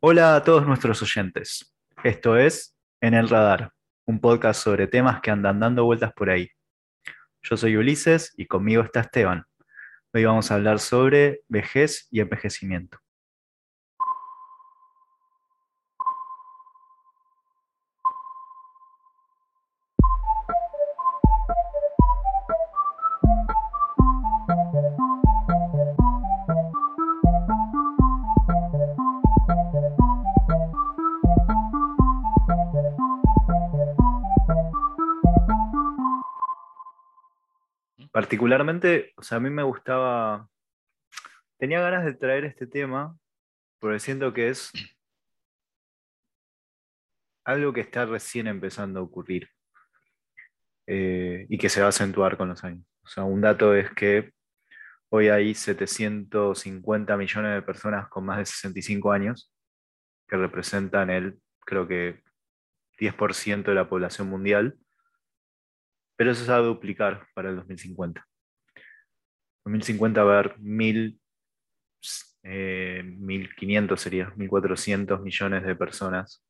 Hola a todos nuestros oyentes. Esto es En el Radar, un podcast sobre temas que andan dando vueltas por ahí. Yo soy Ulises y conmigo está Esteban. Hoy vamos a hablar sobre vejez y envejecimiento. Particularmente, o sea, a mí me gustaba, tenía ganas de traer este tema, porque siento que es algo que está recién empezando a ocurrir eh, y que se va a acentuar con los años. O sea, un dato es que hoy hay 750 millones de personas con más de 65 años, que representan el, creo que, 10% de la población mundial pero eso se va a duplicar para el 2050. 2050 va a haber 1.500 eh, sería, 1.400 millones de personas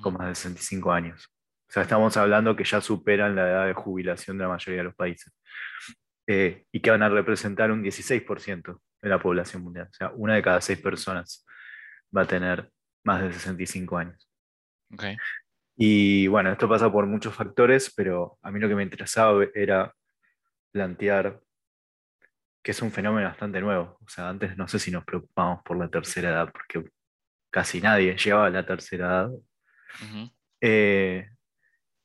con más de 65 años. O sea, estamos hablando que ya superan la edad de jubilación de la mayoría de los países. Eh, y que van a representar un 16% de la población mundial. O sea, una de cada seis personas va a tener más de 65 años. Okay. Y bueno, esto pasa por muchos factores, pero a mí lo que me interesaba era plantear que es un fenómeno bastante nuevo. O sea, antes no sé si nos preocupamos por la tercera edad, porque casi nadie llegaba a la tercera edad. Eh,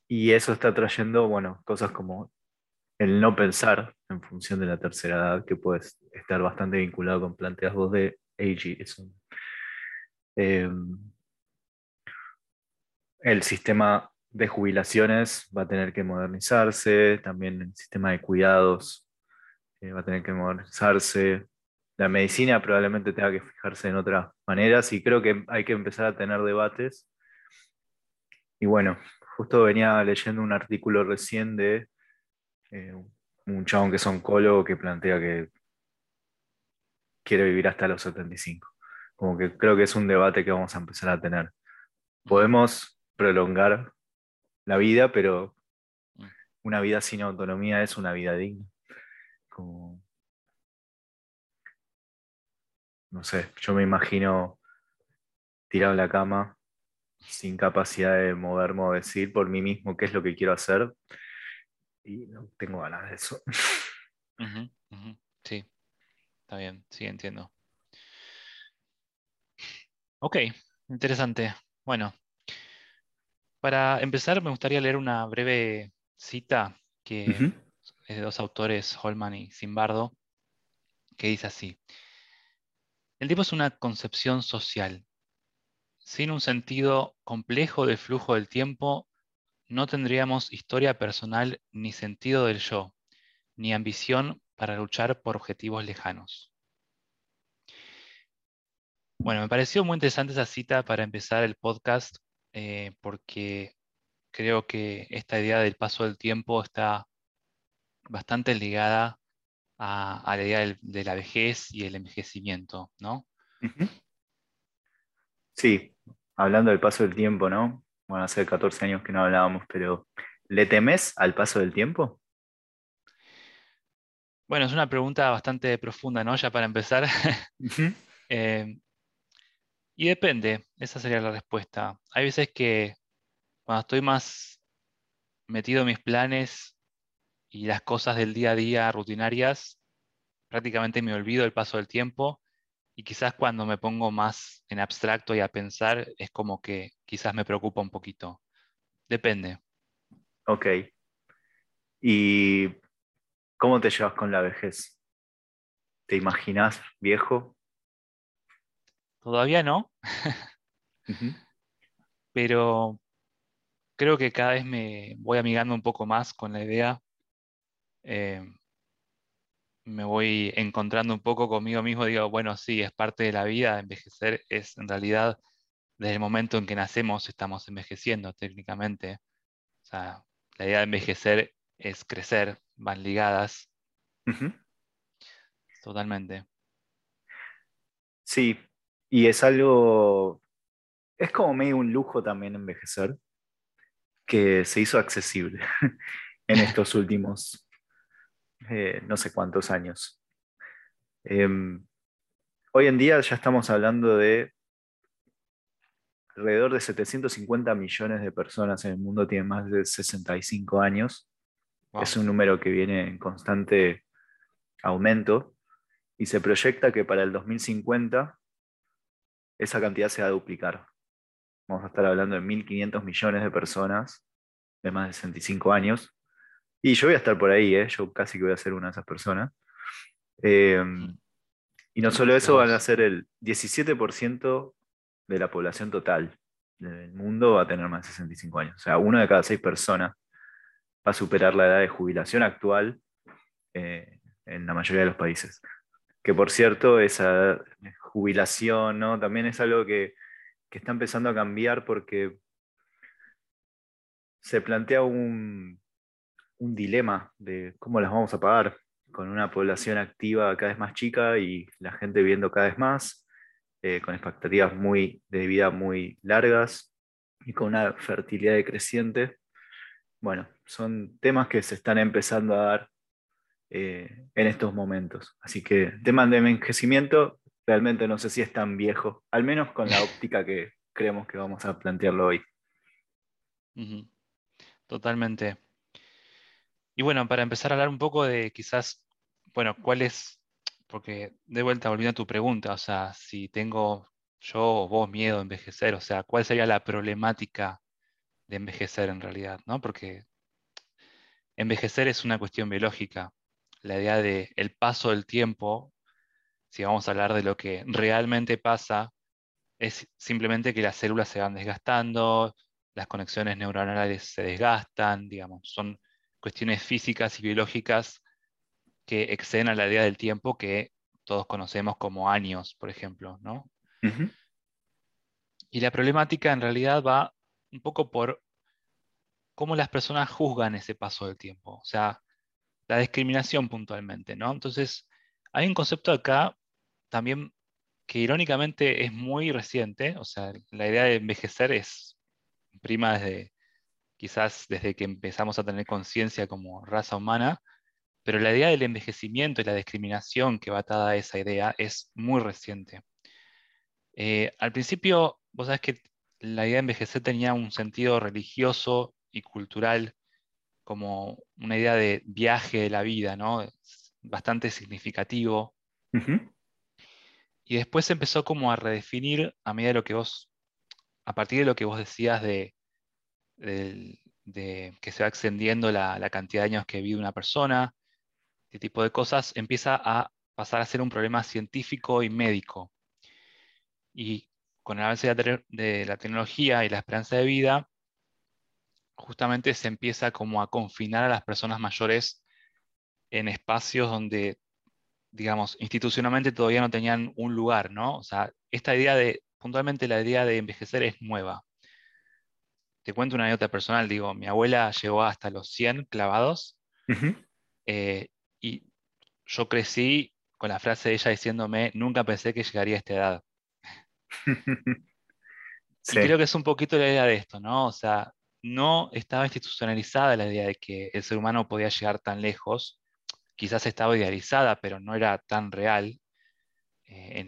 y eso está trayendo, bueno, cosas como el no pensar en función de la tercera edad, que puede estar bastante vinculado con planteos de ageism. Eh, el sistema de jubilaciones va a tener que modernizarse, también el sistema de cuidados eh, va a tener que modernizarse, la medicina probablemente tenga que fijarse en otras maneras y creo que hay que empezar a tener debates. Y bueno, justo venía leyendo un artículo recién de eh, un chabón que es oncólogo que plantea que quiere vivir hasta los 75. Como que creo que es un debate que vamos a empezar a tener. Podemos prolongar la vida, pero mm. una vida sin autonomía es una vida digna. Como, no sé, yo me imagino tirado en la cama, sin capacidad de moverme o decir por mí mismo qué es lo que quiero hacer. Y no tengo ganas de eso. Sí, está bien, sí, entiendo. Ok, interesante. Bueno, para empezar, me gustaría leer una breve cita que es de dos autores, Holman y Zimbardo, que dice así. El tiempo es una concepción social. Sin un sentido complejo del flujo del tiempo, no tendríamos historia personal ni sentido del yo, ni ambición para luchar por objetivos lejanos. Bueno, me pareció muy interesante esa cita para empezar el podcast eh, porque creo que esta idea del paso del tiempo está bastante ligada a, la idea de la vejez y el envejecimiento, ¿no? Sí, hablando del paso del tiempo, ¿no? Bueno, hace 14 años que no hablábamos, pero ¿le temes al paso del tiempo? Bueno, es una pregunta bastante profunda, ¿no? Ya para empezar. Y depende, esa sería la respuesta. Hay veces que cuando estoy más metido en mis planes y las cosas del día a día rutinarias, prácticamente me olvido el paso del tiempo y quizás cuando me pongo más en abstracto y a pensar es como que quizás me preocupa un poquito. Depende. Ok. ¿Y cómo te llevas con la vejez? ¿Te imaginas viejo? Todavía no, pero creo que cada vez me voy amigando un poco más con la idea. Eh, me voy encontrando un poco conmigo mismo, digo, bueno, sí, es parte de la vida, envejecer es en realidad desde el momento en que nacemos estamos envejeciendo técnicamente. O sea, la idea de envejecer es crecer, van ligadas. Totalmente. Sí, y es algo es como medio un lujo también envejecer, que se hizo accesible en estos últimos eh, no sé cuántos años. Em, hoy en día ya estamos hablando de alrededor de 750 millones de personas en el mundo tienen más de 65 años. Es un número que viene en constante aumento y se proyecta que para el 2050 esa cantidad se va a duplicar. Vamos a estar hablando de 1.500 millones de personas de más de 65 años. Y yo voy a estar por ahí, ¿eh? yo casi que voy a ser una de esas personas. Em, y no solo eso, van a ser el 17% de la población total del mundo va a tener más de 65 años. O sea, uno de cada seis personas va a superar la edad de jubilación actual eh, en la mayoría de los países. Que por cierto, esa jubilación ¿no? también es algo que, que está empezando a cambiar porque se plantea un, un dilema de cómo las vamos a pagar con una población activa cada vez más chica y la gente viviendo cada vez más, eh, con expectativas muy, de vida muy largas y con una fertilidad decreciente. Bueno, son temas que se están empezando a dar eh, en estos momentos. Así que temas de envejecimiento realmente no sé si es tan viejo, al menos con la óptica que creemos que vamos a plantearlo hoy. Totalmente. Y bueno, para empezar a hablar un poco de quizás, bueno, cuál es, porque de vuelta volviendo a tu pregunta, o sea, si tengo yo o vos miedo a envejecer, o sea, ¿cuál sería la problemática de envejecer en realidad? ¿no? Porque envejecer es una cuestión biológica. La idea de paso del tiempo, si vamos a hablar de lo que realmente pasa, es simplemente que las células se van desgastando, las conexiones neuronales se desgastan, digamos, son cuestiones físicas y biológicas que exceden a la idea del tiempo que todos conocemos como años, por ejemplo, ¿no? Y la problemática en realidad va un poco por cómo las personas juzgan ese paso del tiempo, o sea, la discriminación puntualmente, ¿no? Entonces, hay un concepto acá también que irónicamente es muy reciente, o sea, la idea de envejecer es prima desde quizás desde que empezamos a tener conciencia como raza humana, pero la idea del envejecimiento y la discriminación que va atada a esa idea es muy reciente. Eh, al principio, vos sabés que la idea de envejecer tenía un sentido religioso y cultural, como una idea de viaje de la vida, ¿no? bastante significativo. Y después se empezó como a redefinir a medida de lo que vos, a partir de lo que vos decías de de que se va extendiendo la, cantidad de años que vive una persona, este tipo de cosas, empieza a pasar a ser un problema científico y médico. Y con el avance de la tecnología y la esperanza de vida, justamente se empieza como a confinar a las personas mayores en espacios donde, digamos, institucionalmente todavía no tenían un lugar, ¿no? O sea, esta idea de, puntualmente la idea de envejecer es nueva te cuento una anécdota personal, digo, mi abuela llegó hasta los 100 clavados eh, y yo crecí con la frase de ella diciéndome, nunca pensé que llegaría a esta edad. Y creo que es un poquito la idea de esto, ¿no? O sea, no estaba institucionalizada la idea de que el ser humano podía llegar tan lejos, quizás estaba idealizada, pero no era tan real eh,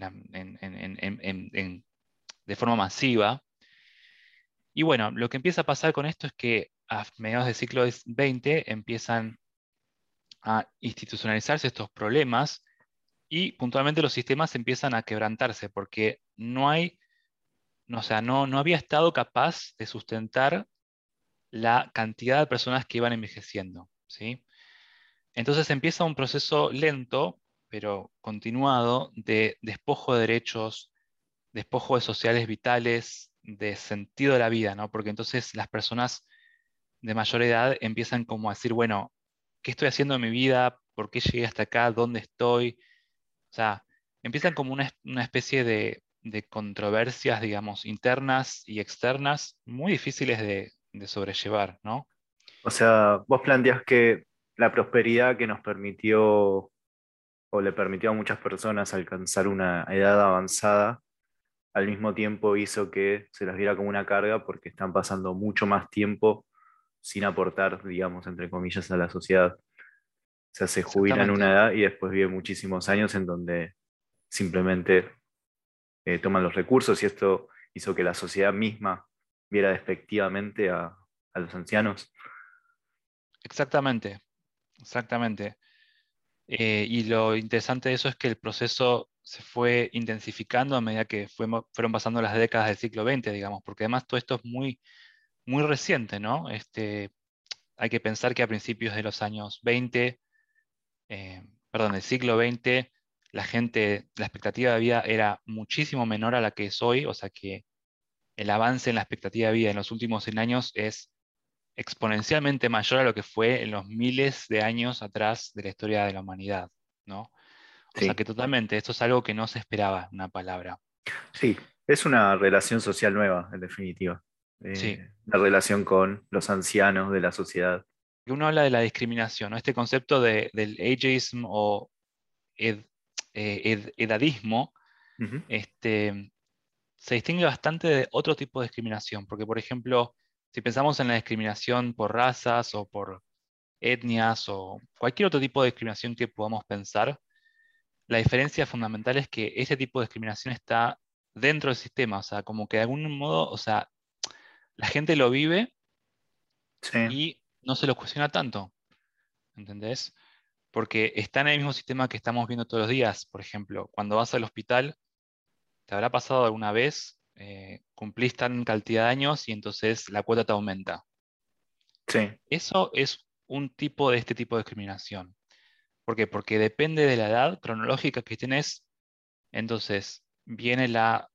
de forma masiva. Y bueno, lo que empieza a pasar con esto es que a mediados del siglo XX empiezan a institucionalizarse estos problemas y puntualmente los sistemas empiezan a quebrantarse porque no hay, o sea, no, no había estado capaz de sustentar la cantidad de personas que iban envejeciendo. ¿sí? Entonces empieza un proceso lento, pero continuado, de despojo de derechos, despojo de sociales vitales, de sentido de la vida, ¿no? Porque entonces las personas de mayor edad empiezan como a decir, bueno, ¿qué estoy haciendo en mi vida? ¿Por qué llegué hasta acá? ¿Dónde estoy? O sea, empiezan como una, especie de, controversias, digamos, internas y externas muy difíciles de, de sobrellevar, ¿no? O sea, vos planteas que la prosperidad que nos permitió o le permitió a muchas personas alcanzar una edad avanzada al mismo tiempo hizo que se las viera como una carga porque están pasando mucho más tiempo sin aportar, digamos, entre comillas, a la sociedad. O sea, se jubilan en una edad y después viven muchísimos años en donde simplemente eh, toman los recursos y esto hizo que la sociedad misma viera despectivamente a, los ancianos. Exactamente, exactamente. Eh, y lo interesante de eso es que el proceso se fue intensificando a medida que fueron pasando las décadas del siglo XX, digamos, porque además todo esto es muy, muy reciente, ¿no? Este, hay que pensar que a principios de los años 20, eh, perdón, del siglo XX, la gente, la expectativa de vida era muchísimo menor a la que es hoy, o sea que el avance en la expectativa de vida en los últimos 100 años es exponencialmente mayor a lo que fue en los miles de años atrás de la historia de la humanidad, ¿no? O sea que totalmente, esto es algo que no se esperaba, una palabra. Sí, es una relación social nueva, en definitiva. Eh, sí. La relación con los ancianos de la sociedad. Uno habla de la discriminación, ¿no? este concepto de, del ageism o eh, edadismo, este, se distingue bastante de otro tipo de discriminación, porque por ejemplo, si pensamos en la discriminación por razas o por etnias o cualquier otro tipo de discriminación que podamos pensar, la diferencia fundamental es que ese tipo de discriminación está dentro del sistema, o sea, como que de algún modo, o sea, la gente lo vive y no se lo cuestiona tanto, ¿entendés? Porque está en el mismo sistema que estamos viendo todos los días, por ejemplo, cuando vas al hospital, ¿te habrá pasado alguna vez? Eh, cumplís tan cantidad de años y entonces la cuota te aumenta. Sí. Eso es un tipo de este tipo de discriminación. ¿Por qué? Porque depende de la edad cronológica que tienes. Entonces, viene la,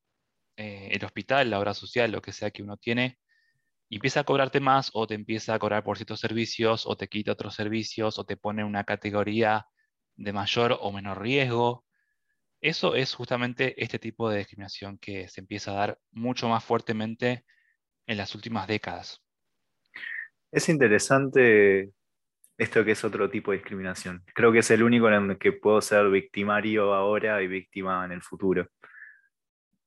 eh, el hospital, la obra social, lo que sea que uno tiene, y empieza a cobrarte más o te empieza a cobrar por ciertos servicios o te quita otros servicios o te pone una categoría de mayor o menor riesgo. Eso es justamente este tipo de discriminación que se empieza a dar mucho más fuertemente en las últimas décadas. Es interesante esto que es otro tipo de discriminación. Creo que es el único en el que puedo ser victimario ahora y víctima en el futuro.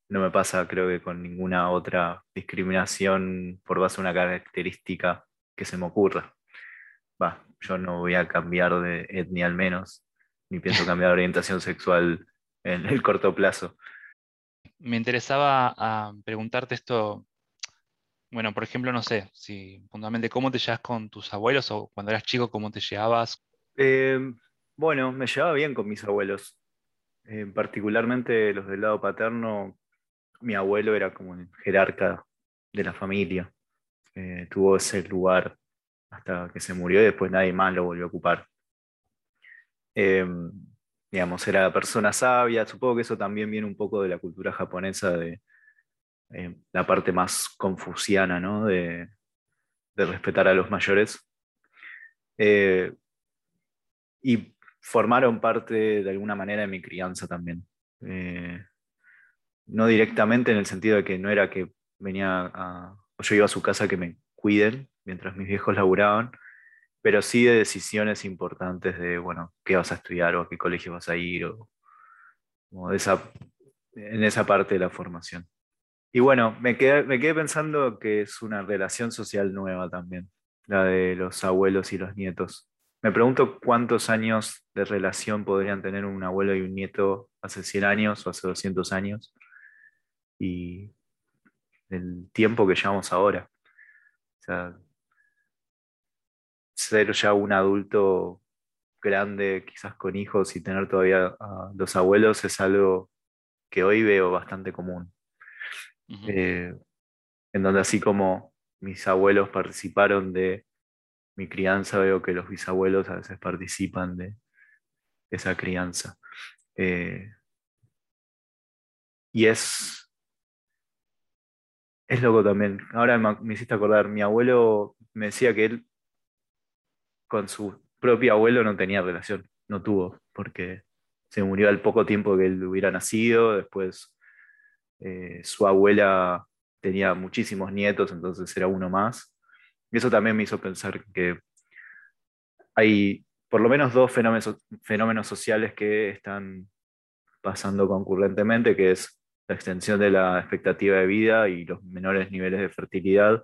No me pasa, creo que con ninguna otra discriminación por base de una característica que se me ocurra. Va, yo no voy a cambiar de etnia al menos, ni pienso cambiar de orientación sexual en el corto plazo. Me interesaba ah, preguntarte esto bueno, por ejemplo, no sé, si puntualmente, ¿cómo te llevas con tus abuelos o cuando eras chico, cómo te llevabas? Eh, bueno, me llevaba bien con mis abuelos. Eh, particularmente los del lado paterno, mi abuelo era como el jerarca de la familia. Eh, tuvo ese lugar hasta que se murió y después nadie más lo volvió a ocupar. Digamos, era persona sabia. Supongo que eso también viene un poco de la cultura japonesa de eh, la parte más confuciana ¿no? de, respetar a los mayores. Eh, y formaron parte de alguna manera de mi crianza también. Eh, no directamente en el sentido de que no era que venía a, o yo iba a su casa que me cuiden mientras mis viejos laburaban, pero sí de decisiones importantes de, bueno, qué vas a estudiar o a qué colegio vas a ir, o, esa, en esa parte de la formación. Y bueno, me quedé, me quedé pensando que es una relación social nueva también, la de los abuelos y los nietos. Me pregunto cuántos años de relación podrían tener un abuelo y un nieto hace 100 años o hace 200 años y el tiempo que llevamos ahora. O sea, ser ya un adulto grande, quizás con hijos y tener todavía a los abuelos es algo que hoy veo bastante común. Eh, en donde así como mis abuelos participaron de mi crianza, veo que los bisabuelos a veces participan de esa crianza. Eh, y es, es loco también. Ahora me, hiciste acordar, mi abuelo me decía que él con su propio abuelo no tenía relación, no tuvo, porque se murió al poco tiempo que él hubiera nacido, después eh, su abuela tenía muchísimos nietos, entonces era uno más. Y eso también me hizo pensar que hay por lo menos dos fenómenos, fenómenos sociales que están pasando concurrentemente, que es la extensión de la expectativa de vida y los menores niveles de fertilidad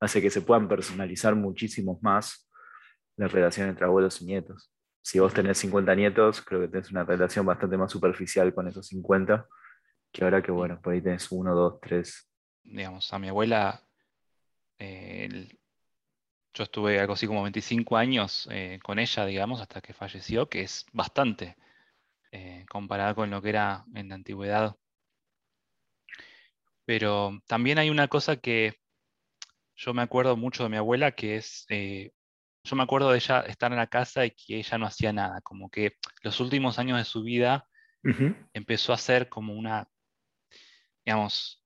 hace que se puedan personalizar muchísimo más la relación entre abuelos y nietos. Si vos tenés 50 nietos, creo que tenés una relación bastante más superficial con esos 50, que ahora que, bueno, por ahí tenés uno, dos, tres. Digamos, a mi abuela, yo estuve algo así como 25 años eh, con ella, digamos, hasta que falleció, que es bastante eh, comparado con lo que era en la antigüedad. Pero también hay una cosa que yo me acuerdo mucho de mi abuela, que es, eh, yo me acuerdo de ella estar en la casa y que ella no hacía nada, como que los últimos años de su vida empezó a ser como una, digamos,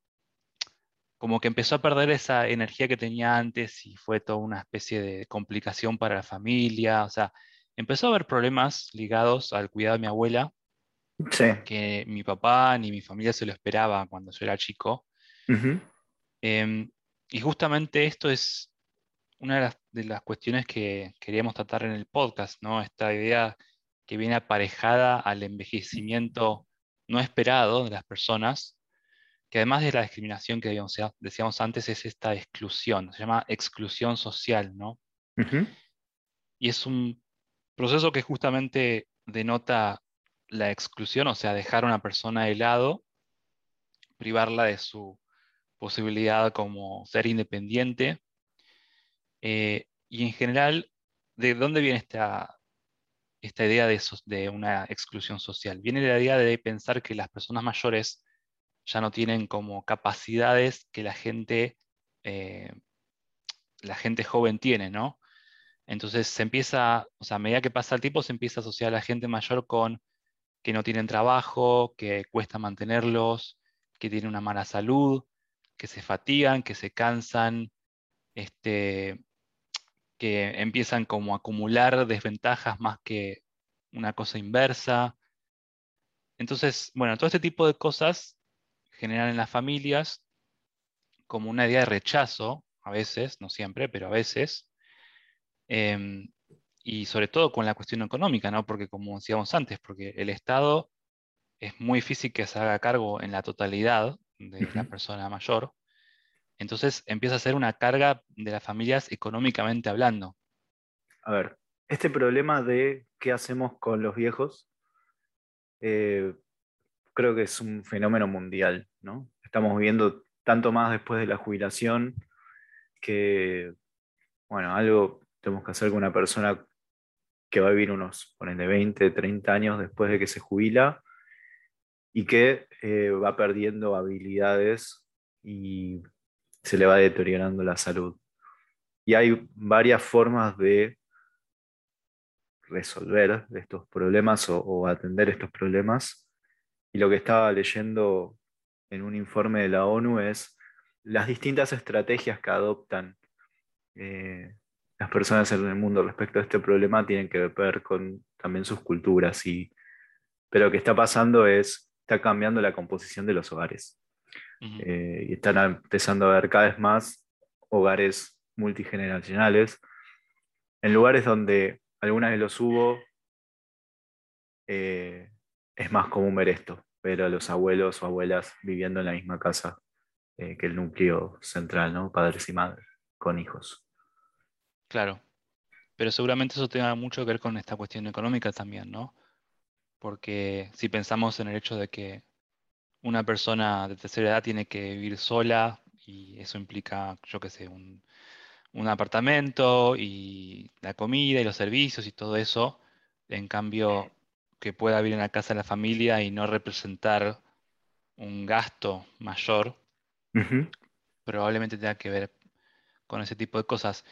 como que empezó a perder esa energía que tenía antes y fue toda una especie de complicación para la familia, o sea, empezó a haber problemas ligados al cuidado de mi abuela, que mi papá ni mi familia se lo esperaba cuando yo era chico. Y justamente esto es una de las, cuestiones que queríamos tratar en el podcast, ¿no? Esta idea que viene aparejada al envejecimiento no esperado de las personas, que además de la discriminación que decíamos antes, es esta exclusión, se llama exclusión social, ¿no? Y es un proceso que justamente denota la exclusión, o sea, dejar a una persona de lado, privarla de su posibilidad como ser independiente. Eh, y en general, ¿de dónde viene esta, esta idea de, de, una exclusión social? Viene de la idea de pensar que las personas mayores ya no tienen como capacidades que la gente, eh, la gente joven tiene, ¿no? Entonces se empieza, o sea, a medida que pasa el tiempo, se empieza a asociar a la gente mayor con que no tienen trabajo, que cuesta mantenerlos, que tienen una mala salud, que se fatigan, que se cansan, este, que empiezan como a acumular desventajas más que una cosa inversa. Entonces, bueno, todo este tipo de cosas generan en las familias como una idea de rechazo, a veces, no siempre, pero a veces, em, y sobre todo con la cuestión económica, ¿no? Porque como decíamos antes, porque el Estado es muy difícil que se haga cargo en la totalidad de la persona mayor. Entonces empieza a ser una carga de las familias económicamente hablando. A ver, este problema de qué hacemos con los viejos, eh, creo que es un fenómeno mundial, ¿no? Estamos viviendo tanto más después de la jubilación que, bueno, algo tenemos que hacer con una persona que va a vivir unos, ponele, 20, 30 años después de que se jubila y que eh, va perdiendo habilidades y se le va deteriorando la salud. Y hay varias formas de resolver estos problemas o, atender estos problemas. Y lo que estaba leyendo en un informe de la ONU es las distintas estrategias que adoptan eh, las personas en el mundo respecto a este problema tienen que ver con también sus culturas. Y, pero lo que está pasando es está cambiando la composición de los hogares. Eh, y están empezando a ver cada vez más hogares multigeneracionales, en lugares donde algunas de los hubo, eh, es más común ver esto, ver a los abuelos o abuelas viviendo en la misma casa eh, que el núcleo central, ¿no? padres y madres, con hijos. Claro, pero seguramente eso tenga mucho que ver con esta cuestión económica también, ¿no? porque si pensamos en el hecho de que una persona de tercera edad tiene que vivir sola y eso implica, yo qué sé, un, apartamento y la comida y los servicios y todo eso, en cambio que pueda vivir en la casa de la familia y no representar un gasto mayor, probablemente tenga que ver con ese tipo de cosas.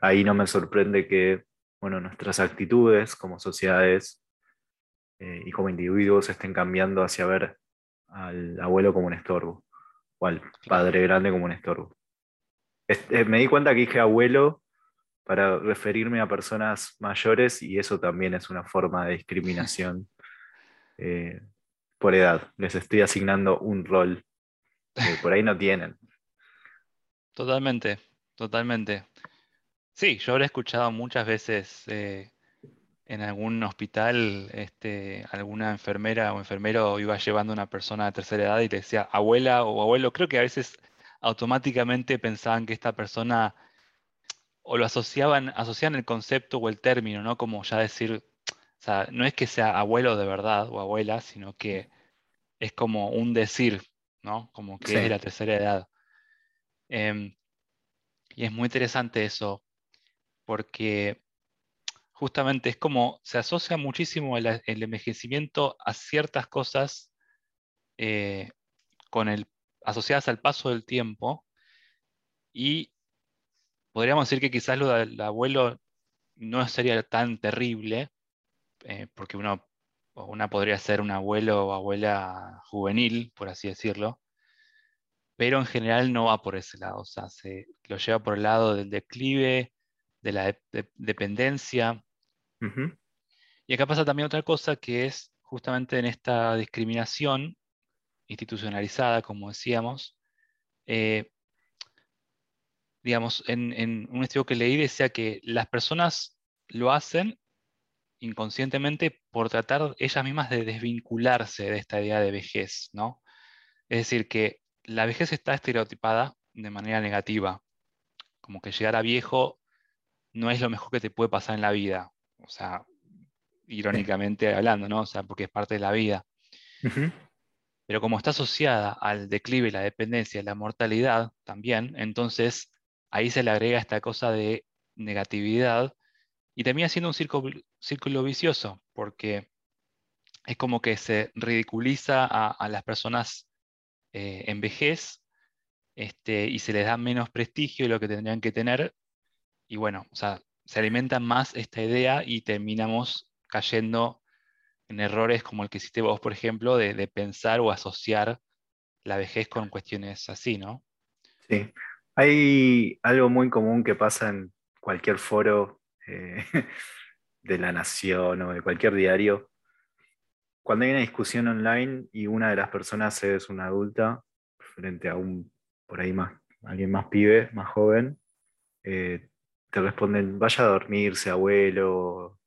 Ahí no me sorprende que, bueno, nuestras actitudes como sociedades eh, y como individuos estén cambiando hacia ver al abuelo como un estorbo o al padre grande como un estorbo. Eh, me di cuenta que dije abuelo para referirme a personas mayores y eso también es una forma de discriminación eh, por edad. Les estoy asignando un rol que por ahí no tienen. Totalmente, totalmente. Sí, yo habré escuchado muchas veces en algún hospital este, alguna enfermera o enfermero iba llevando a una persona de tercera edad y le decía abuela o abuelo, creo que a veces automáticamente pensaban que esta persona o lo asociaban, asociaban el concepto o el término, ¿no? Como ya decir, o sea, no es que sea abuelo de verdad o abuela, sino que es como un decir, ¿no? Como que es de la tercera edad. Em, y es muy interesante eso, porque justamente es como se asocia muchísimo el, envejecimiento a ciertas cosas eh, con el, asociadas al paso del tiempo y podríamos decir que quizás lo del abuelo no sería tan terrible, eh, porque uno una podría ser un abuelo o abuela juvenil, por así decirlo, pero en general no va por ese lado, o sea, se lo lleva por el lado del declive, de la dependencia. Y acá pasa también otra cosa que es justamente en esta discriminación institucionalizada, como decíamos, eh, digamos, en, un estudio que leí decía que las personas lo hacen inconscientemente por tratar ellas mismas de desvincularse de esta idea de vejez, ¿no? Es decir, que la vejez está estereotipada de manera negativa, como que llegar a viejo no es lo mejor que te puede pasar en la vida, o sea, irónicamente hablando, ¿no? O sea, porque es parte de la vida. Pero como está asociada al declive, la dependencia, la mortalidad también, entonces ahí se le agrega esta cosa de negatividad y termina siendo un círculo, vicioso, porque es como que se ridiculiza a, las personas eh, en vejez este, y se les da menos prestigio de lo que tendrían que tener. Y bueno, o sea, se alimenta más esta idea y terminamos cayendo en errores como el que hiciste vos, por ejemplo, de, de pensar o asociar la vejez con cuestiones así, ¿no? Sí. Hay algo muy común que pasa en cualquier foro eh, de La Nación o de cualquier diario, cuando hay una discusión online y una de las personas es una adulta, frente a un, por ahí más, alguien más pibe, más joven, eh, te responden, vaya a dormirse, abuelo.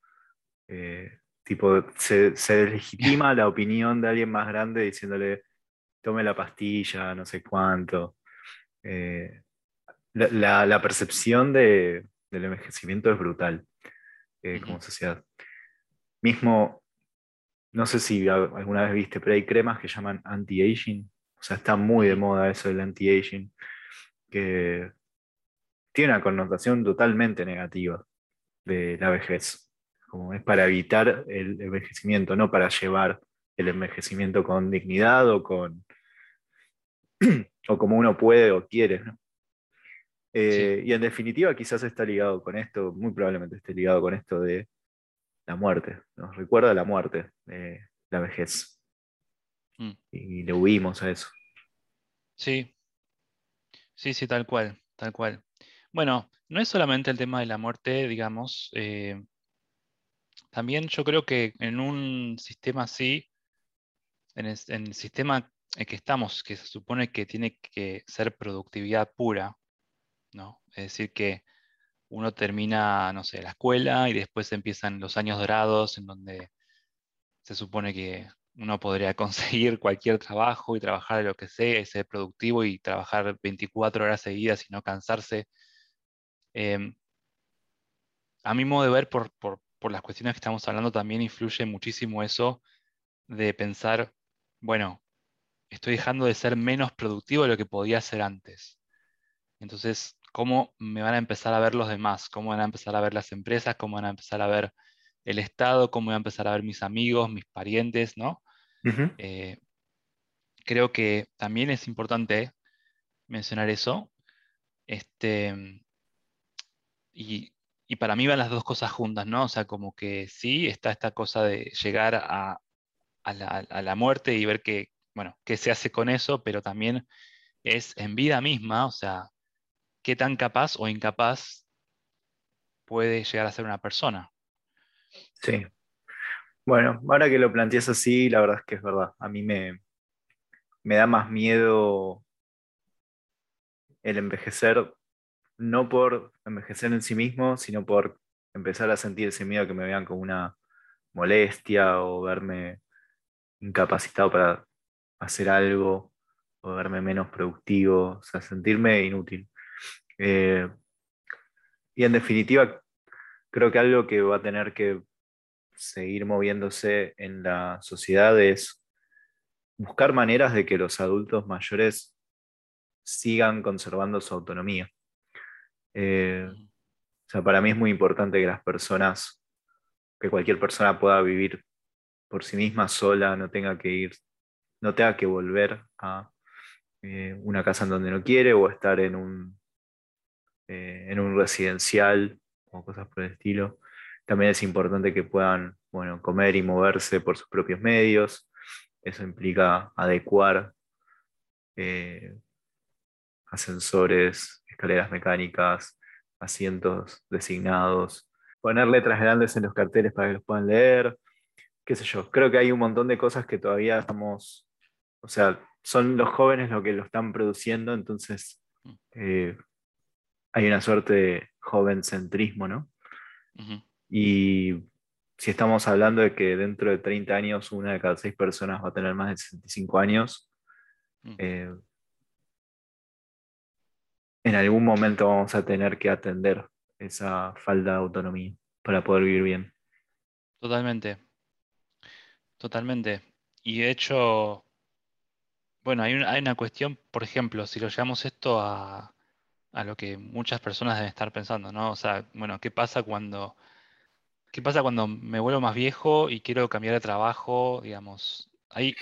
Eh, tipo, se, se deslegitima la opinión de alguien más grande diciéndole, tome la pastilla, no sé cuánto. la, percepción de, del envejecimiento es brutal eh, como sociedad. Mismo, no sé si alguna vez viste, pero hay cremas que llaman anti-aging. O sea, está muy de moda eso del anti-aging, que tiene una connotación totalmente negativa de la vejez. Como es para evitar el envejecimiento, no para llevar el envejecimiento con dignidad o con o como uno puede o quiere. ¿no? Eh, y en definitiva, quizás está ligado con esto, muy probablemente esté ligado con esto de la muerte. Nos recuerda la muerte, la vejez. Mm. Y le huimos a eso. Sí, sí, sí, tal cual, tal cual. Bueno, no es solamente el tema de la muerte, digamos. Eh, también yo creo que en un sistema así, en el, en el sistema en que estamos, que se supone que tiene que ser productividad pura, ¿no? Es decir, que uno termina, no sé, la escuela y después empiezan los años dorados en donde se supone que uno podría conseguir cualquier trabajo y trabajar de lo que sea y ser productivo y trabajar 24 horas seguidas y no cansarse. Em, a mi modo de ver, por, por las cuestiones que estamos hablando, también influye muchísimo eso de pensar, bueno, estoy dejando de ser menos productivo de lo que podía ser antes. Entonces, cómo me van a empezar a ver los demás, cómo van a empezar a ver las empresas, cómo van a empezar a ver el Estado, cómo van a empezar a ver mis amigos, mis parientes, ¿no? Eh, creo que también es importante mencionar eso. Este, y, para mí van las dos cosas juntas, ¿no? O sea, como que sí, está esta cosa de llegar a, la, a la, muerte y ver qué, bueno, qué se hace con eso, pero también es en vida misma, o sea, qué tan capaz o incapaz puede llegar a ser una persona. Sí. Bueno, ahora que lo planteas así, la verdad es que es verdad. A mí me, me da más miedo el envejecer, no por envejecer en sí mismo, sino por empezar a sentir ese miedo que me vean como una molestia o verme incapacitado para hacer algo o verme menos productivo, o sea, sentirme inútil. Eh, y en definitiva, creo que algo que va a tener que seguir moviéndose en la sociedad es buscar maneras de que los adultos mayores sigan conservando su autonomía. Eh, o sea, para mí es muy importante que las personas, que cualquier persona pueda vivir por sí misma sola, no tenga que ir, no tenga que volver a eh, una casa en donde no quiere o estar en un, eh, en un residencial o cosas por el estilo. También es importante que puedan bueno, comer y moverse por sus propios medios. Eso implica adecuar eh, ascensores, escaleras mecánicas, asientos designados, poner letras grandes en los carteles para que los puedan leer, qué sé yo. Creo que hay un montón de cosas que todavía estamos, o sea, son los jóvenes los que lo están produciendo, entonces eh, hay una suerte de joven centrismo, ¿no? Y si estamos hablando de que dentro de 30 años una de cada seis personas va a tener más de 65 años, mm. eh, en algún momento vamos a tener que atender esa falta de autonomía para poder vivir bien. Totalmente. Totalmente. Y de hecho, bueno, hay una, cuestión, por ejemplo, si lo llevamos esto a, lo que muchas personas deben estar pensando, ¿no? O sea, bueno, ¿qué pasa cuando, qué pasa cuando me vuelvo más viejo y quiero cambiar de trabajo? Digamos, ahí,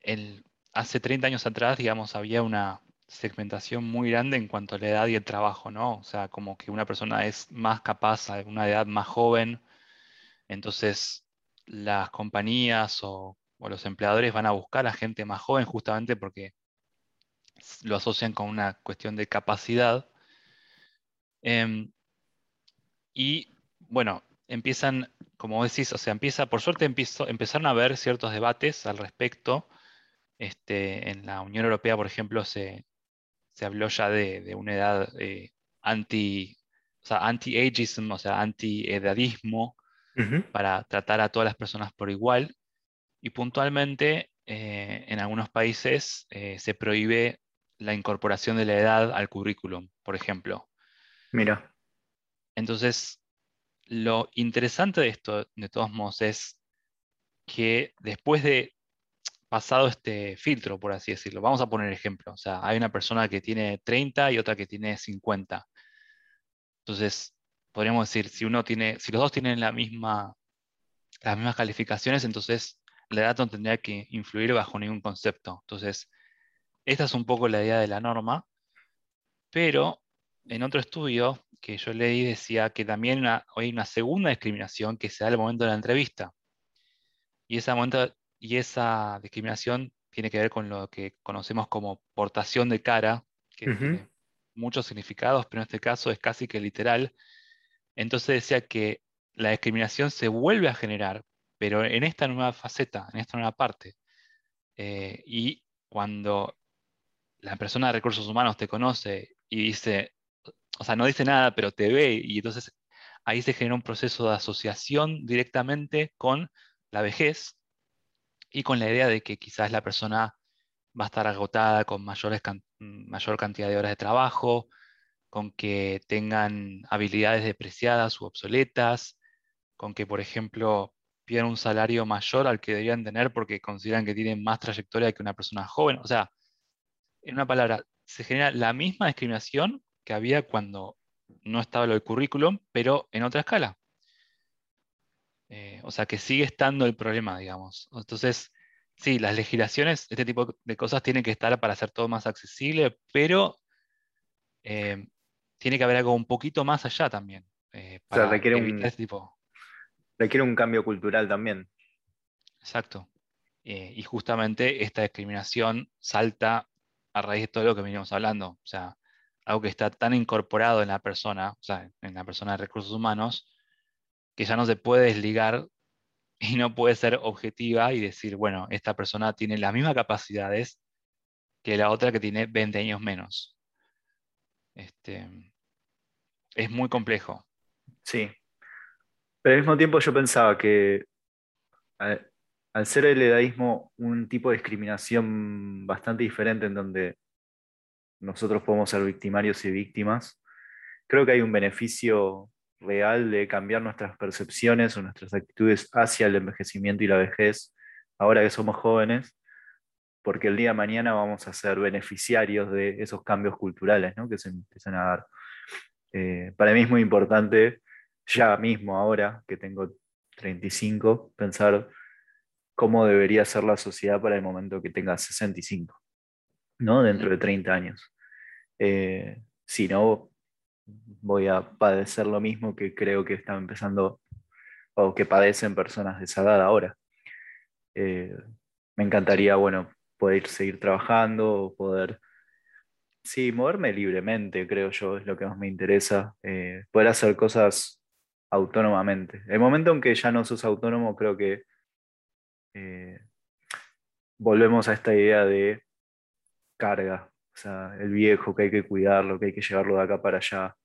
el, hace 30 años atrás, digamos, había una segmentación muy grande en cuanto a la edad y el trabajo, ¿no? O sea, como que una persona es más capaz a una edad más joven, entonces las compañías o los empleadores van a buscar a gente más joven justamente porque lo asocian con una cuestión de capacidad. Em, y bueno, empiezan, como decís, o sea, empieza, por suerte empiezo, empezaron a haber ciertos debates al respecto. Este, en la Unión Europea, por ejemplo, se, habló ya de, una edad eh, anti, o sea, anti-ageism, o sea, anti-edadismo, para tratar a todas las personas por igual. Y puntualmente, eh, en algunos países eh, se prohíbe la incorporación de la edad al currículum, por ejemplo. Mira. Entonces, lo interesante de esto, de todos modos, es que después de pasado este filtro, por así decirlo, vamos a poner ejemplo. O sea, hay una persona que tiene 30 y otra que tiene 50. Entonces, podríamos decir, si uno tiene, si los dos tienen la misma, las mismas calificaciones, entonces la edad no tendría que influir bajo ningún concepto. Entonces, esta es un poco la idea de la norma, pero en otro estudio que yo leí decía que también hay una segunda discriminación que se da al momento de la entrevista. Y esa, momento, y esa discriminación tiene que ver con lo que conocemos como portación de cara, que tiene muchos significados, pero en este caso es casi que literal. Entonces decía que la discriminación se vuelve a generar pero en esta nueva faceta, en esta nueva parte. Eh, y cuando la persona de recursos humanos te conoce y dice, o sea, no dice nada, pero te ve, y entonces ahí se genera un proceso de asociación directamente con la vejez y con la idea de que quizás la persona va a estar agotada con mayores mayor cantidad de horas de trabajo, con que tengan habilidades depreciadas u obsoletas, con que, por ejemplo, piden un salario mayor al que deberían tener porque consideran que tienen más trayectoria que una persona joven. O sea, en una palabra, se genera la misma discriminación que había cuando no estaba lo del currículum, pero en otra escala. Eh, o sea, que sigue estando el problema, digamos. Entonces, sí, las legislaciones, este tipo de cosas tienen que estar para hacer todo más accesible, pero eh, tiene que haber algo un poquito más allá también. Eh, para requiere un, este tipo requiere un cambio cultural también. Exacto. Y justamente esta discriminación salta a raíz de todo lo que venimos hablando. O sea, algo que está tan incorporado en la persona, o sea, en la persona de recursos humanos, que ya no se puede desligar y no puede ser objetiva y decir, bueno, esta persona tiene las mismas capacidades que la otra que tiene 20 años menos. Este, es muy complejo. Sí. Pero al mismo tiempo yo pensaba que al, al ser el edadismo un tipo de discriminación bastante diferente en donde nosotros podemos ser victimarios y víctimas, creo que hay un beneficio real de cambiar nuestras percepciones o nuestras actitudes hacia el envejecimiento y la vejez, ahora que somos jóvenes, porque el día de mañana vamos a ser beneficiarios de esos cambios culturales ¿no? que se empiezan a dar. Eh, para mí es muy importante, ya mismo ahora que tengo 35, pensar cómo debería ser la sociedad para el momento que tenga 65, ¿no? dentro de 30 años. Eh, si no, voy a padecer lo mismo que creo que están empezando o que padecen personas de esa edad ahora. Eh, me encantaría, bueno, poder seguir trabajando, poder, sí, moverme libremente, creo yo, es lo que más me interesa, eh, poder hacer cosas autónomamente. El momento en que ya no sos autónomo, creo que eh, volvemos a esta idea de carga, o sea, el viejo que hay que cuidarlo, que hay que llevarlo de acá para allá,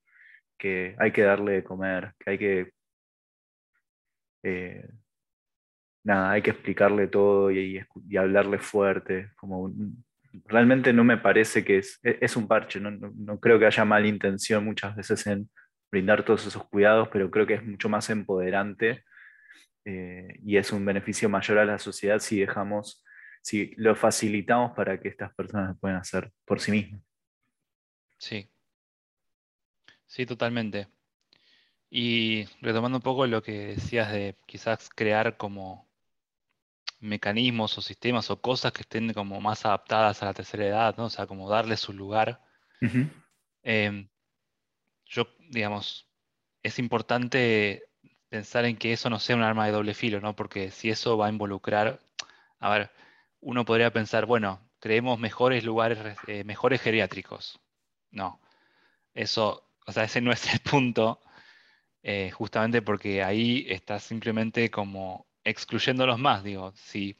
que hay que darle de comer, que hay que... Eh, nada, hay que explicarle todo y, hablarle fuerte. Como realmente no me parece que es, e, es un parche, no, creo que haya mala intención muchas veces en brindar todos esos cuidados, pero creo que es mucho más empoderante eh, y es un beneficio mayor a la sociedad si dejamos si lo facilitamos para que estas personas lo puedan hacer por sí mismas. Sí. Sí, totalmente. Y retomando un poco lo que decías de quizás crear como mecanismos o sistemas o cosas que estén como más adaptadas a la tercera edad, ¿no? O sea, como darle su lugar. Em, yo, digamos, es importante pensar en que eso no sea un arma de doble filo, ¿no? Porque si eso va a involucrar, a ver, uno podría pensar, bueno, creemos mejores lugares, eh, mejores geriátricos. No, eso, o sea, ese no es el punto, eh, justamente porque ahí estás simplemente como excluyéndolos más, digo, si,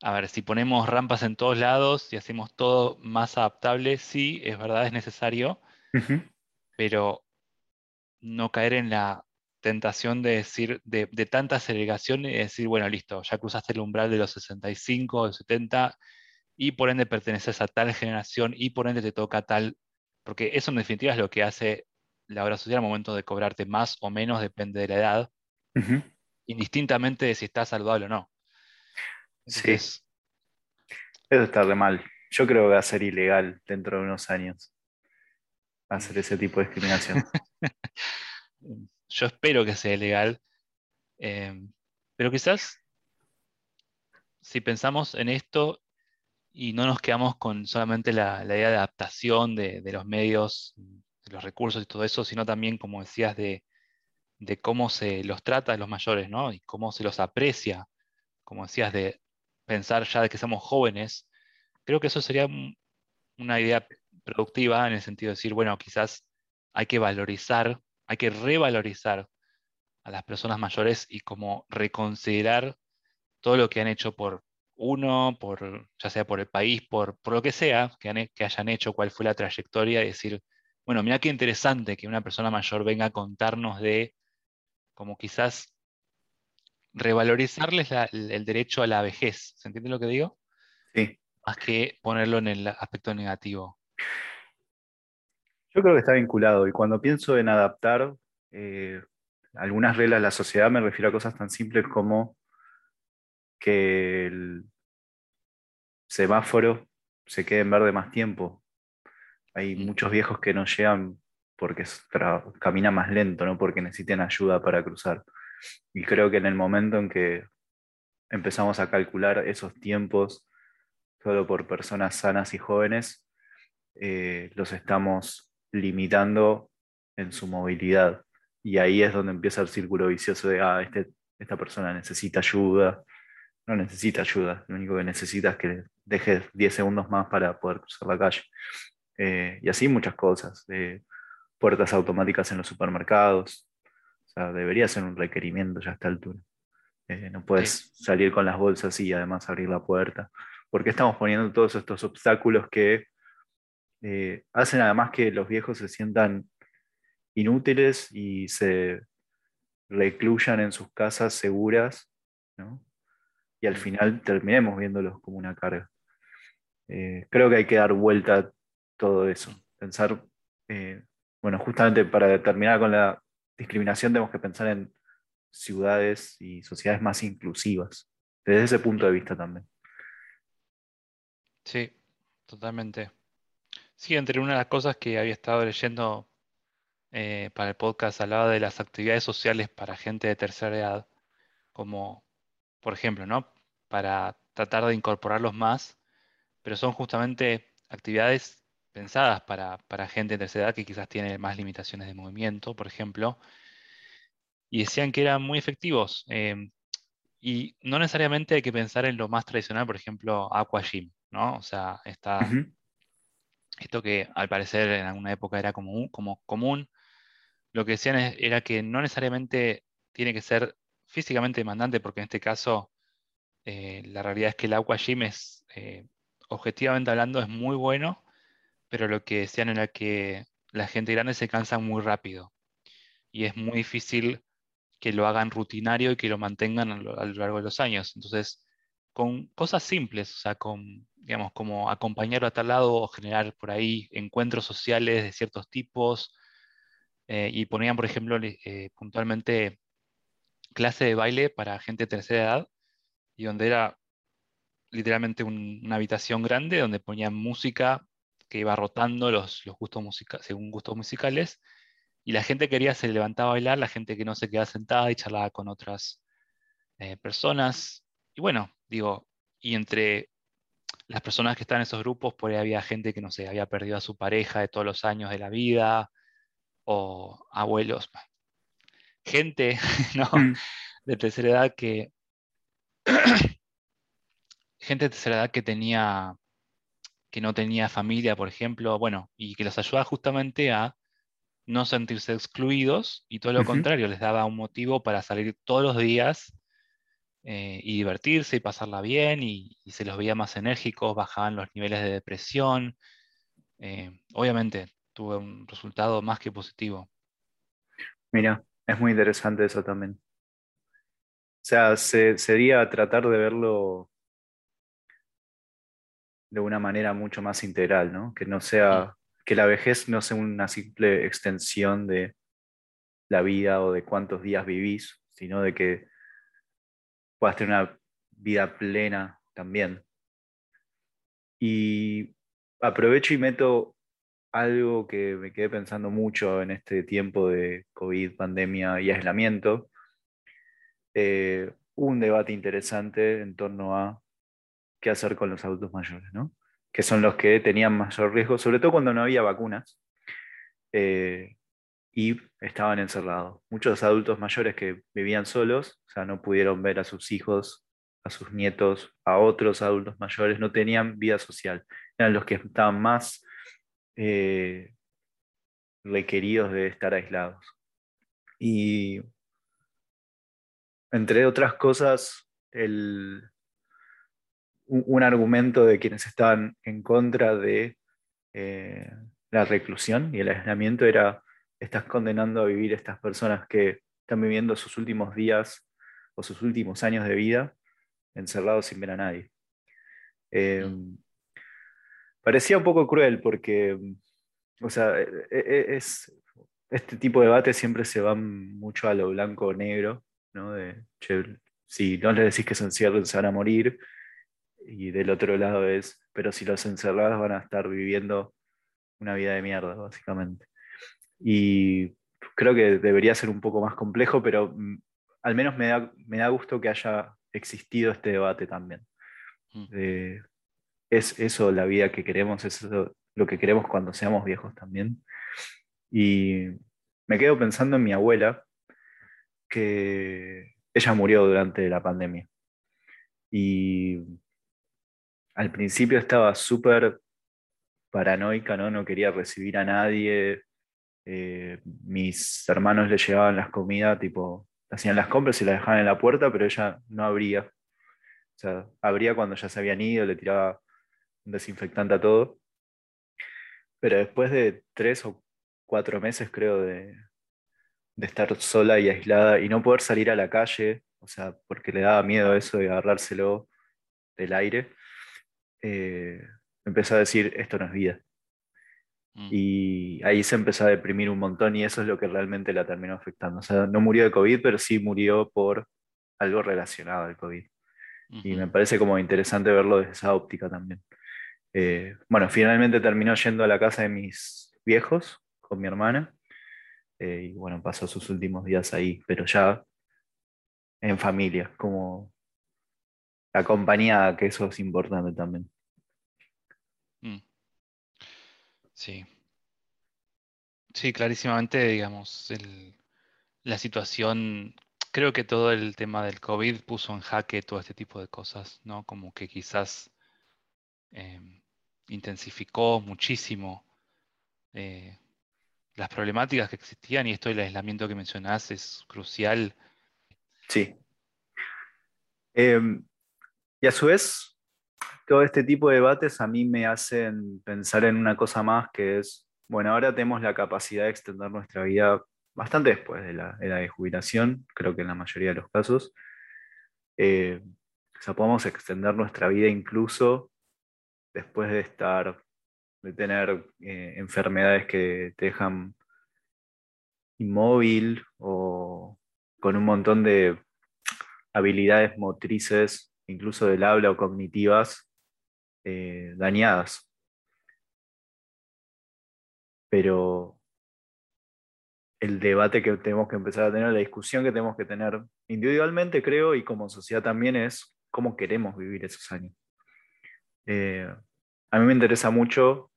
a ver, si ponemos rampas en todos lados y hacemos todo más adaptable, sí, es verdad, es necesario, pero no caer en la tentación de decir, de, tanta segregación y decir, bueno, listo, ya cruzaste el umbral de los 65, de 70, y por ende perteneces a tal generación y por ende te toca tal, porque eso en definitiva es lo que hace la obra social al momento de cobrarte más o menos, depende de la edad, indistintamente de si estás saludable o no. sí. Eso está de mal. Yo creo que va a ser ilegal dentro de unos años hacer ese tipo de discriminación. yo espero que sea legal, eh, pero quizás si pensamos en esto y no nos quedamos con solamente la, idea de adaptación de, los medios, de los recursos y todo eso, sino también, como decías, de, cómo se los trata a los mayores, ¿no? Y cómo se los aprecia, como decías, de pensar ya de que somos jóvenes, creo que eso sería una idea productiva en el sentido de decir, bueno, quizás hay que valorizar hay que revalorizar a las personas mayores y como reconsiderar todo lo que han hecho por uno, por, ya sea por el país, por, por lo que sea que, que, hayan hecho, cuál fue la trayectoria, y decir, bueno, mira qué interesante que una persona mayor venga a contarnos de, como quizás, revalorizarles el derecho a la vejez. ¿Se entiende lo que digo? Sí. Más que ponerlo en el aspecto negativo. Yo creo que está vinculado y cuando pienso en adaptar eh, algunas reglas de la sociedad me refiero a cosas tan simples como que el semáforo se quede en verde más tiempo. Hay mm. muchos viejos que no llegan porque caminan más lento, no porque necesiten ayuda para cruzar. Y creo que en el momento en que empezamos a calcular esos tiempos solo por personas sanas y jóvenes, eh, los estamos limitando en su movilidad. Y ahí es donde empieza el círculo vicioso de, ah, este, esta persona necesita ayuda. No necesita ayuda, lo único que necesita es que deje 10 segundos más para poder cruzar la calle. Eh, y así muchas cosas. puertas automáticas en los supermercados. O sea, debería ser un requerimiento ya a esta altura. Eh, no puedes salir con las bolsas y además abrir la puerta. Porque estamos poniendo todos estos obstáculos que eh, hacen además que los viejos se sientan inútiles y se recluyan en sus casas seguras, y al final terminemos viéndolos como una carga. Eh, creo que hay que dar vuelta a todo eso, pensar, eh, bueno, justamente para terminar con la discriminación tenemos que pensar en ciudades y sociedades más inclusivas, desde ese punto de vista también. Sí, totalmente. Sí, entre una de las cosas que había estado leyendo eh, para el podcast hablaba de las actividades sociales para gente de tercera edad, como por ejemplo, ¿no? Para tratar de incorporarlos más, pero son justamente actividades pensadas para, gente de tercera edad que quizás tiene más limitaciones de movimiento, por ejemplo, y decían que eran muy efectivos. Em, y no necesariamente hay que pensar en lo más tradicional, por ejemplo, Aqua Gym, ¿no? O sea, está, esto que al parecer en alguna época era como, como común, lo que decían era que no necesariamente tiene que ser físicamente demandante, porque en este caso eh, la realidad es que el Aqua Gym es, eh, objetivamente hablando, es muy bueno, pero lo que decían era que la gente grande se cansa muy rápido y es muy difícil que lo hagan rutinario y que lo mantengan a lo, largo de los años. Entonces, con cosas simples, o sea, con, digamos, como acompañarlo a tal lado o generar por ahí encuentros sociales de ciertos tipos, eh, y ponían, por ejemplo, eh, puntualmente clase de baile para gente de tercera edad, y donde era literalmente una habitación grande donde ponían música que iba rotando los, gustos musicales, según gustos musicales, y la gente quería se levantaba a bailar, la gente que no se quedaba sentada y charlaba con otras eh, personas. Y bueno, digo, y entre las personas que están en esos grupos, por ahí había gente que, no sé, había perdido a su pareja de todos los años de la vida, o abuelos, gente ¿no? Mm. de tercera edad que... gente de tercera edad que tenía que no tenía familia, por ejemplo, bueno, y que los ayudaba justamente a no sentirse excluidos y todo lo contrario, les daba un motivo para salir todos los días eh, y divertirse y pasarla bien y, se los veía más enérgicos, bajaban los niveles de depresión. Eh, obviamente tuve un resultado más que positivo. Mira, es muy interesante eso también. O sea, sería tratar de verlo de una manera mucho más integral, ¿no? Que no sea, que la vejez no sea una simple extensión de la vida o de cuántos días vivís, sino de que puedas tener una vida plena también. Y aprovecho y meto algo que me quedé pensando mucho en este tiempo de COVID, pandemia y aislamiento. Eh, un debate interesante en torno a qué hacer con los adultos mayores, ¿no? que son los que tenían mayor riesgo, sobre todo cuando no había vacunas eh, y estaban encerrados. Muchos adultos mayores que vivían solos, o sea, no pudieron ver a sus hijos, a sus nietos, a otros adultos mayores, no tenían vida social. Eran los que estaban más eh, requeridos de estar aislados. Y entre otras cosas, el, un, argumento de quienes estaban en contra de eh, la reclusión y el aislamiento era, estás condenando a vivir estas personas que están viviendo sus últimos días o sus últimos años de vida encerrados sin ver a nadie. Eh, parecía un poco cruel porque, o sea, e, e, es, este tipo de debate siempre se va mucho a lo blanco o negro, ¿no? De, si no les decís que se encierren, se van a morir, y del otro lado es, pero si los encerrados van a estar viviendo una vida de mierda, básicamente. Y creo que debería ser un poco más complejo, pero mm, al menos me da, me da gusto que haya existido este debate también. Mm. es eso la vida que queremos, es eso lo que queremos cuando seamos viejos también. Y me quedo pensando en mi abuela, que ella murió durante la pandemia. Y al principio estaba súper paranoica, ¿no? no quería recibir a nadie. Eh, mis hermanos le llevaban las comidas, tipo, hacían las compras y las dejaban en la puerta, pero ella no abría. O sea, abría cuando ya se habían ido, le tiraba un desinfectante a todo. Pero después de tres o cuatro meses, creo, de, estar sola y aislada y no poder salir a la calle, o sea, porque le daba miedo eso de agarrárselo del aire, eh, empezó a decir, esto no es vida. Mm. Y ahí se empezó a deprimir un montón y eso es lo que realmente la terminó afectando. O sea, no murió de COVID, pero sí murió por algo relacionado al COVID. Y me parece como interesante verlo desde esa óptica también. Eh, bueno, finalmente terminó yendo a la casa de mis viejos con mi hermana. Eh, y bueno, pasó sus últimos días ahí, pero ya en familia, como acompañada, que eso es importante también. Mm. Sí. Sí, clarísimamente, digamos, la situación, creo que todo el tema del COVID puso en jaque todo este tipo de cosas, ¿no? Como que quizás em, intensificó muchísimo eh, las problemáticas que existían y esto del aislamiento que mencionás es crucial. Sí. Em, y a su vez, todo este tipo de debates a mí me hacen pensar en una cosa más que es, bueno, ahora tenemos la capacidad de extender nuestra vida bastante después de la edad de jubilación, creo que en la mayoría de los casos. Eh, o sea, podemos extender nuestra vida incluso después de estar, de tener eh, enfermedades que te dejan inmóvil o con un montón de habilidades motrices, incluso del habla o cognitivas, eh, dañadas. Pero el debate que tenemos que empezar a tener, la discusión que tenemos que tener individualmente, creo, y como sociedad también es cómo queremos vivir esos años. Eh, a mí me interesa mucho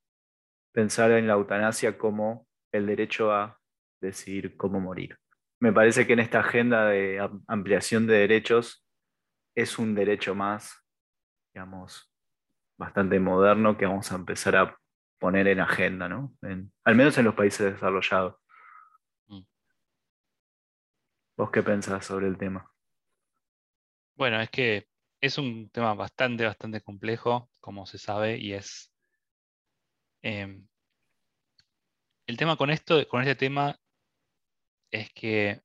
pensar en la eutanasia como el derecho a decidir cómo morir. Me parece que en esta agenda de ampliación de derechos es un derecho más, digamos, bastante moderno que vamos a empezar a poner en agenda, ¿no? al menos en los países desarrollados. Mm. ¿Vos qué pensás sobre el tema? Bueno, es que es un tema bastante, bastante complejo, como se sabe, y es... Em, el tema con esto, con este tema, es que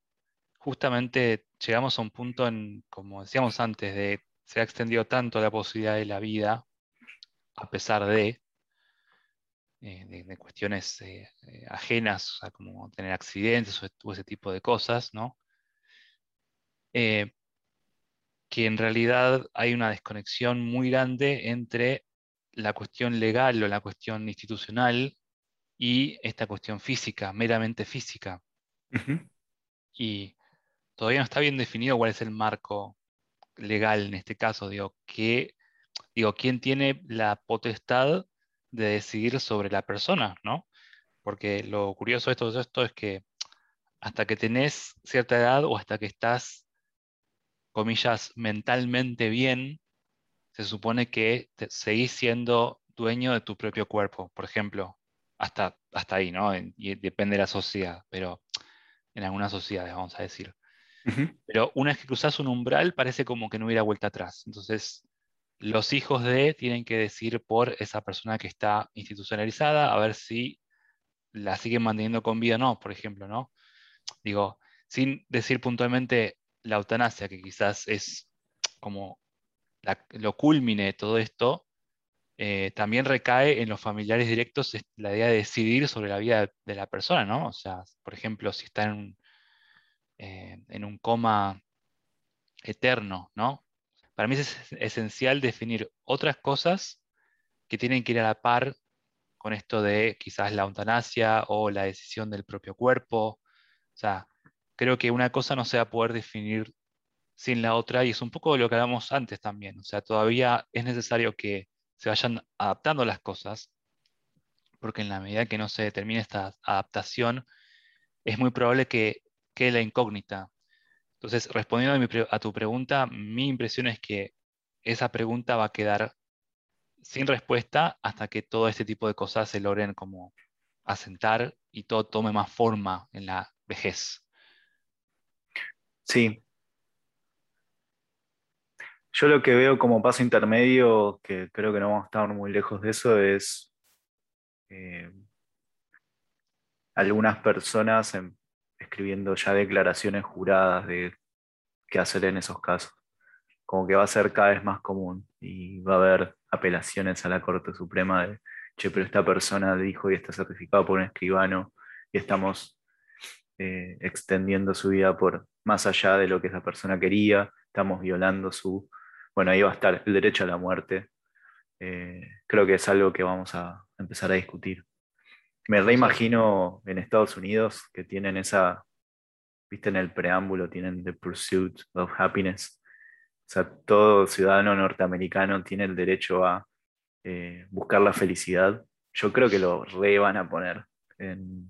justamente llegamos a un punto en, como decíamos antes, de se ha extendido tanto la posibilidad de la vida, a pesar de, eh, de, cuestiones eh, eh, ajenas, como tener accidentes o, ese tipo de cosas, ¿no? que en realidad hay una desconexión muy grande entre la cuestión legal o la cuestión institucional y esta cuestión física, meramente física. Y todavía no está bien definido cuál es el marco legal en este caso. Digo, digo ¿quién tiene la potestad de decidir sobre la persona? ¿no? Porque lo curioso de todo esto es que hasta que tenés cierta edad o hasta que estás comillas, mentalmente bien, se supone que seguís siendo dueño de tu propio cuerpo, por ejemplo, hasta, hasta ahí, ¿no? Y depende de la sociedad, pero en algunas sociedades, vamos a decir. Pero una vez que cruzas un umbral, parece como que no hubiera vuelta atrás. Entonces, los hijos de tienen que decir por esa persona que está institucionalizada, a ver si la siguen manteniendo con vida o no, por ejemplo, ¿no? Digo, sin decir puntualmente la eutanasia, que quizás es como lo culmine de todo esto, eh, también recae en los familiares directos la idea de decidir sobre la vida de, la persona, ¿no? O sea, por ejemplo, si está en, eh, en un coma eterno, ¿no? Para mí es esencial definir otras cosas que tienen que ir a la par con esto de quizás la eutanasia o la decisión del propio cuerpo. O sea, creo que una cosa no se va a poder definir sin la otra y es un poco lo que hablamos antes también. O sea, todavía es necesario que se vayan adaptando las cosas, porque en la medida que no se determine esta adaptación, es muy probable que quede la incógnita. Entonces, respondiendo a, a tu pregunta, mi impresión es que esa pregunta va a quedar sin respuesta hasta que todo este tipo de cosas se logren como asentar y todo tome más forma en la vejez. Sí. Yo lo que veo como paso intermedio, que creo que no vamos a estar muy lejos de eso, es eh, algunas personas escribiendo ya declaraciones juradas de qué hacer en esos casos. Como que va a ser cada vez más común y va a haber apelaciones a la Corte Suprema de, che, pero esta persona dijo y está certificado por un escribano y estamos eh, extendiendo su vida por más allá de lo que esa persona quería, estamos violando su, bueno, ahí va a estar el derecho a la muerte. Eh, creo que es algo que vamos a empezar a discutir. Me reimagino en Estados Unidos que tienen esa, viste en el preámbulo, tienen The Pursuit of Happiness. O sea, todo ciudadano norteamericano tiene el derecho a eh, buscar la felicidad. Yo creo que lo re van a poner en,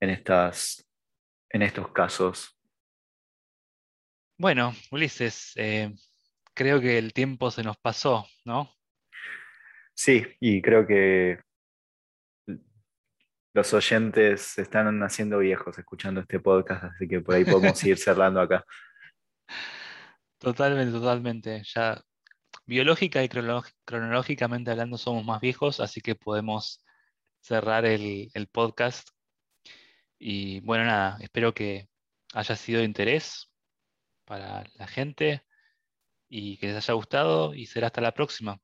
en, estas, en estos casos. Bueno, Ulises, eh, creo que el tiempo se nos pasó, ¿no? Sí, y creo que los oyentes se están haciendo viejos escuchando este podcast, así que por ahí podemos ir cerrando acá. Totalmente, totalmente. Ya biológica y cronológicamente hablando somos más viejos, así que podemos cerrar el, el podcast. Y bueno, nada, espero que haya sido de interés para la gente y que les haya gustado y será hasta la próxima.